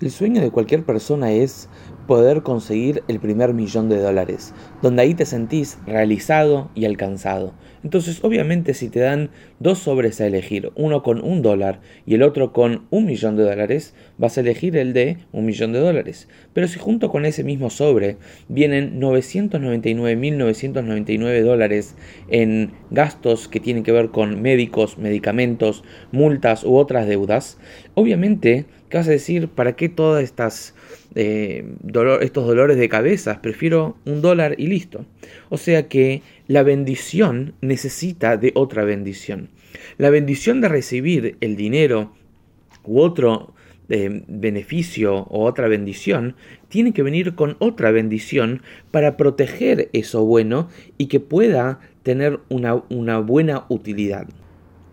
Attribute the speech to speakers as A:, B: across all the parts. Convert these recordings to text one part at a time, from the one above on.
A: El sueño de cualquier persona es poder conseguir el primer millón de dólares, donde ahí te sentís realizado y alcanzado. Entonces, obviamente, si te dan dos sobres a elegir, uno con un dólar y el otro con un millón de dólares, vas a elegir el de un millón de dólares. Pero si junto con ese mismo sobre vienen 999.999 dólares en gastos que tienen que ver con médicos, medicamentos, multas u otras deudas, obviamente, ¿qué vas a decir? ¿Para qué todas estas eh, estos dolores de cabeza, prefiero un dólar y listo. O sea que la bendición necesita de otra bendición. La bendición de recibir el dinero u otro eh, beneficio o otra bendición tiene que venir con otra bendición para proteger eso bueno y que pueda tener una, una buena utilidad.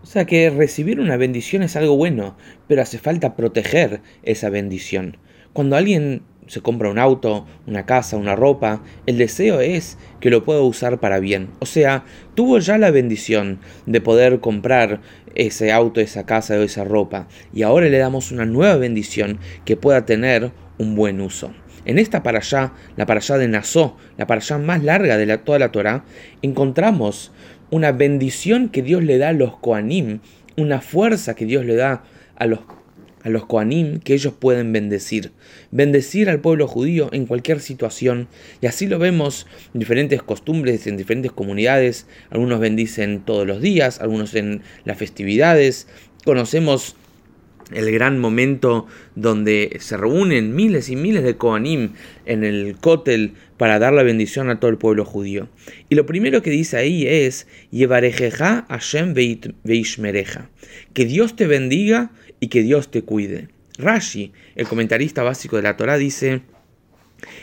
A: O sea que recibir una bendición es algo bueno, pero hace falta proteger esa bendición. Cuando alguien se compra un auto, una casa, una ropa, el deseo es que lo pueda usar para bien. O sea, tuvo ya la bendición de poder comprar ese auto, esa casa o esa ropa, y ahora le damos una nueva bendición que pueda tener un buen uso. En esta para allá, la para allá de Nazó, la para allá más larga de toda la Torah, encontramos una bendición que Dios le da a los Koanim, una fuerza que Dios le da a los a los Koanim que ellos pueden bendecir. Bendecir al pueblo judío en cualquier situación. Y así lo vemos en diferentes costumbres, en diferentes comunidades. Algunos bendicen todos los días, algunos en las festividades. Conocemos el gran momento donde se reúnen miles y miles de Koanim en el Kotel para dar la bendición a todo el pueblo judío. Y lo primero que dice ahí es, Yevarejeja Hashem Veishmereja, que Dios te bendiga y que Dios te cuide. Rashi, el comentarista básico de la Torah, dice,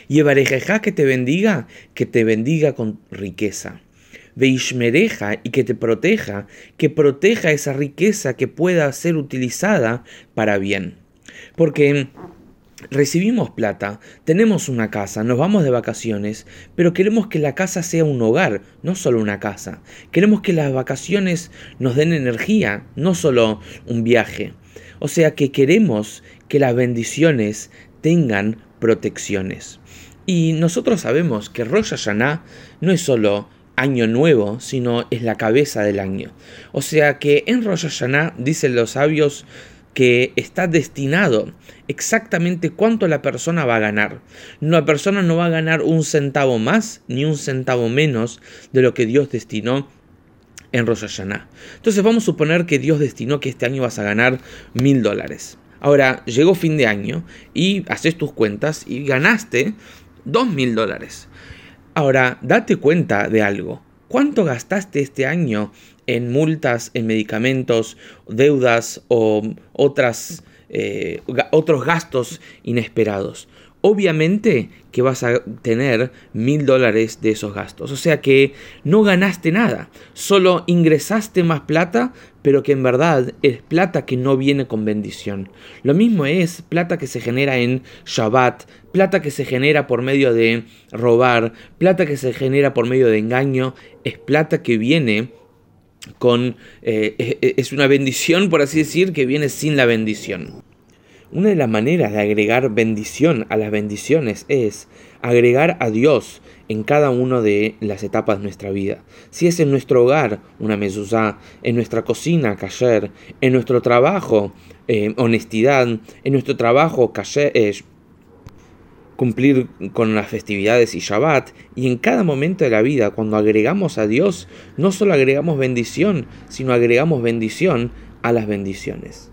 A: Yevarejeja que te bendiga, que te bendiga con riqueza. Veishmereja y que te proteja, que proteja esa riqueza que pueda ser utilizada para bien. Porque recibimos plata, tenemos una casa, nos vamos de vacaciones, pero queremos que la casa sea un hogar, no solo una casa. Queremos que las vacaciones nos den energía, no solo un viaje. O sea que queremos que las bendiciones tengan protecciones. Y nosotros sabemos que Rosh Hashanah no es solo año nuevo, sino es la cabeza del año. O sea que en Rosh Hashanah, dicen los sabios, que está destinado exactamente cuánto la persona va a ganar. La persona no va a ganar un centavo más ni un centavo menos de lo que Dios destinó en Rosh. Entonces vamos a suponer que Dios destinó que este año vas a ganar mil dólares. Ahora llegó fin de año y haces tus cuentas y ganaste dos mil dólares. Ahora date cuenta de algo. ¿Cuánto gastaste este año en multas, en medicamentos, deudas o otras, eh, otros gastos inesperados? Obviamente que vas a tener mil dólares de esos gastos. O sea que no ganaste nada, solo ingresaste más plata, pero que en verdad es plata que no viene con bendición. Lo mismo es plata que se genera en Shabbat, plata que se genera por medio de robar, plata que se genera por medio de engaño, es plata que viene con... Eh, es una bendición, por así decir, que viene sin la bendición. Una de las maneras de agregar bendición a las bendiciones es agregar a Dios en cada una de las etapas de nuestra vida. Si es en nuestro hogar una mezuzá, en nuestra cocina kasher, en nuestro trabajo eh, honestidad, en nuestro trabajo kasher, eh, cumplir con las festividades y Shabbat, y en cada momento de la vida, cuando agregamos a Dios, no solo agregamos bendición, sino agregamos bendición a las bendiciones.